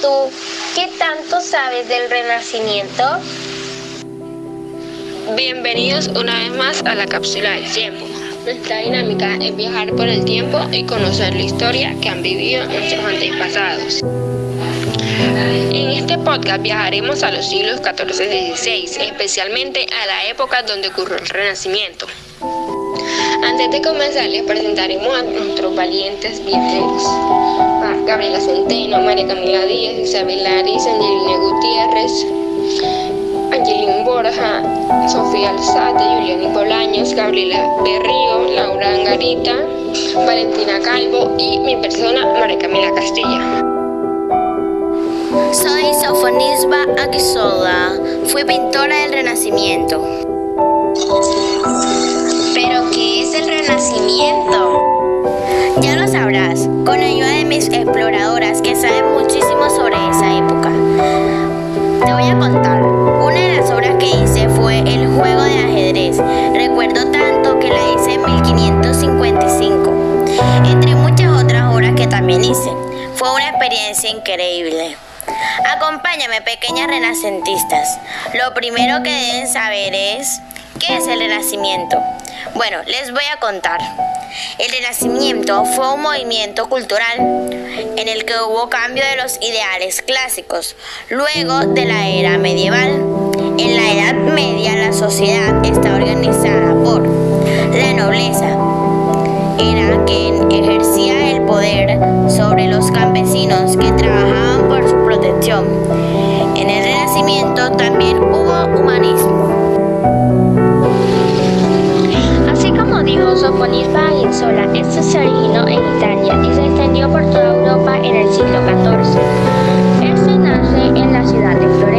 tú, ¿qué tanto sabes del Renacimiento? Bienvenidos una vez más a la cápsula del tiempo. Nuestra dinámica es viajar por el tiempo y conocer la historia que han vivido nuestros antepasados. En este podcast viajaremos a los siglos XIV y XVI, especialmente a la época donde ocurrió el Renacimiento. Antes de comenzar, les presentaremos a nuestros valientes viajeros. Gabriela Centeno, María Camila Díaz, Isabel Laris, Angelina Gutiérrez, Angelina Borja, Sofía Alzate, Julián Bolaños, Gabriela Berrío, Laura Angarita, Valentina Calvo y mi persona, María Camila Castilla. Soy Sofonisba Aguizola, fui pintora del Renacimiento. Es el Renacimiento? Ya lo sabrás, con ayuda de mis exploradoras que saben muchísimo sobre esa época. Te voy a contar. Una de las obras que hice fue El juego de ajedrez. Recuerdo tanto que la hice en 1555, entre muchas otras obras que también hice. Fue una experiencia increíble. Acompáñame, pequeñas renacentistas. Lo primero que deben saber es qué es el renacimiento. Bueno, les voy a contar. El Renacimiento fue un movimiento cultural en el que hubo cambio de los ideales clásicos luego de la era medieval. En la Edad Media la sociedad está organizada por la nobleza, era quien ejercía dijo Sofonisba Aguinzola, esto se originó en Italia y se extendió por toda Europa en el siglo XIV. Este nace en la ciudad de Florencia,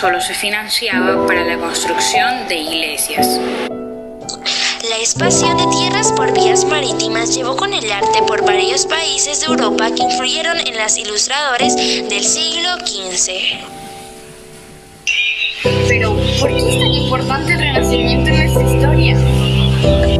solo se financiaba para la construcción de iglesias. La expansión de tierras por vías marítimas llevó con el arte por varios países de Europa que influyeron en las ilustradores del siglo XV. Pero, ¿por qué es tan importante el Renacimiento en nuestra historia?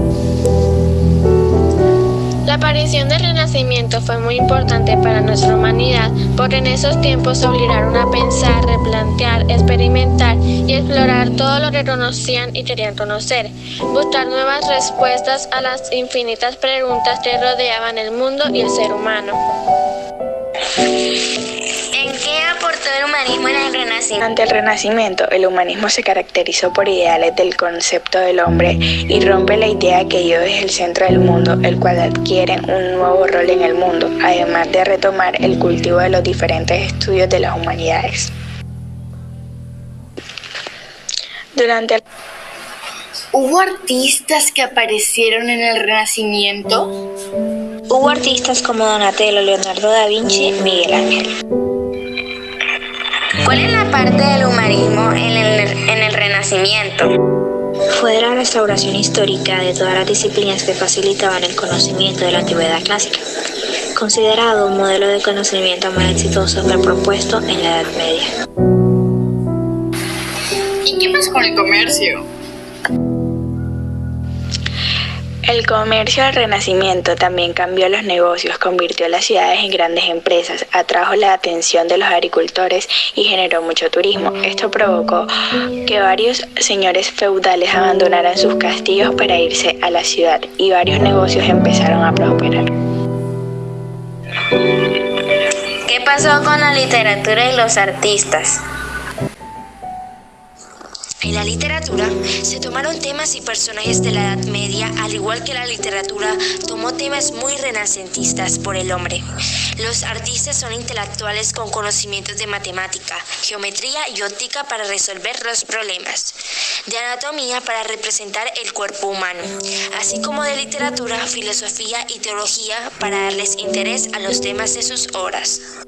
La aparición del Renacimiento fue muy importante para nuestra humanidad porque en esos tiempos obligaron a pensar, replantear, experimentar y explorar todo lo que conocían y querían conocer, buscar nuevas respuestas a las infinitas preguntas que rodeaban el mundo y el ser humano. ¿En qué aportó el humanismo en el Renacimiento? Durante el Renacimiento, el humanismo se caracterizó por ideales del concepto del hombre y rompe la idea que Dios es el centro del mundo, el cual adquiere un nuevo rol en el mundo, además de retomar el cultivo de los diferentes estudios de las humanidades. Durante el ¿Hubo artistas que aparecieron en el Renacimiento? Hubo artistas como Donatello, Leonardo da Vinci, Miguel Ángel. ¿Cuál es la parte del humanismo en el, en el Renacimiento? Fue la restauración histórica de todas las disciplinas que facilitaban el conocimiento de la antigüedad clásica, considerado un modelo de conocimiento más exitoso que propuesto en la Edad Media. ¿Y qué pasa con el comercio? El comercio del Renacimiento también cambió los negocios, convirtió las ciudades en grandes empresas, atrajo la atención de los agricultores y generó mucho turismo. Esto provocó que varios señores feudales abandonaran sus castillos para irse a la ciudad y varios negocios empezaron a prosperar. ¿Qué pasó con la literatura y los artistas? En la literatura se tomaron temas y personajes de la Edad Media, al igual que la literatura tomó temas muy renacentistas por el hombre. Los artistas son intelectuales con conocimientos de matemática, geometría y óptica para resolver los problemas, de anatomía para representar el cuerpo humano, así como de literatura, filosofía y teología para darles interés a los temas de sus obras.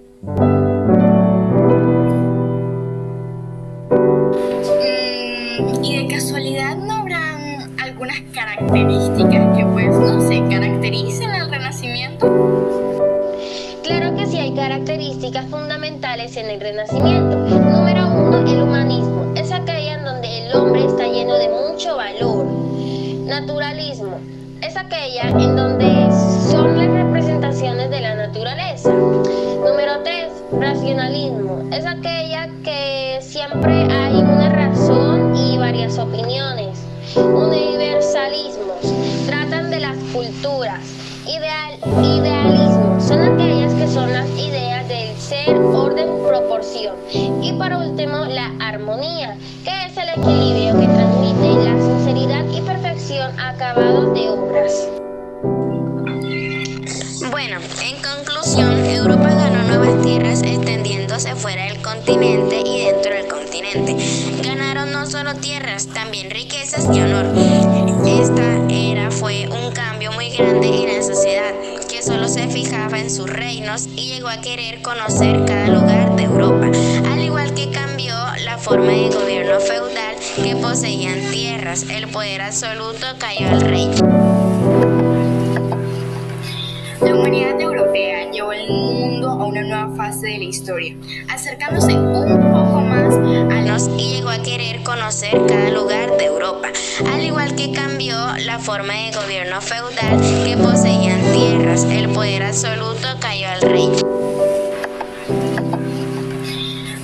Algunas características que pues no sé, caractericen al renacimiento? Claro que sí hay características fundamentales en el renacimiento. Número uno, el humanismo. Es aquella en donde el hombre está lleno de mucho valor. Naturalismo. Es aquella en donde son las representaciones de la naturaleza. Número tres, racionalismo. Es aquella que siempre hay una razón y varias opiniones. Ideal, idealismo. Son aquellas que son las ideas del ser, orden, proporción. Y por último, la armonía, que es el equilibrio que transmite la sinceridad y perfección acabados de obras. Bueno, en conclusión, Europa ganó nuevas tierras extendiéndose fuera del continente también riquezas y honor. Esta era fue un cambio muy grande en la sociedad, que solo se fijaba en sus reinos y llegó a querer conocer cada lugar de Europa, al igual que cambió la forma de gobierno feudal que poseían tierras, el poder absoluto cayó al rey. La humanidad europea llevó el mundo a una nueva fase de la historia, acercándose un poco más a los y llegó a querer conocer cada lugar de Europa, al igual que cambió la forma de gobierno feudal que poseían tierras, el poder absoluto cayó al rey.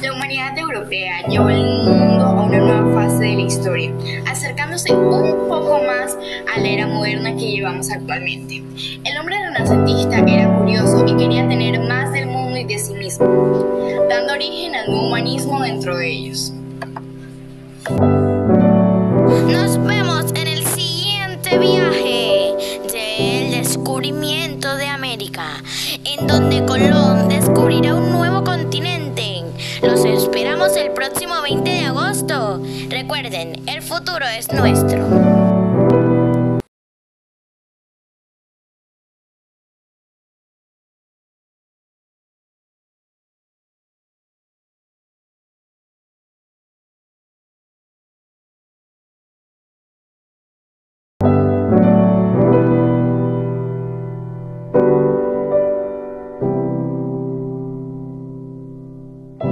La humanidad europea llevó el mundo a una nueva fase de la historia, acercándose un poco más a la era moderna que llevamos actualmente. El hombre renacentista era curioso y quería tener más del mundo y de sí mismo, dando origen al humanismo dentro de ellos. Nos vemos en el siguiente viaje del descubrimiento de América, en donde Colón descubrirá un nuevo continente. Los esperamos el próximo 20 de agosto. Recuerden, el futuro es nuestro.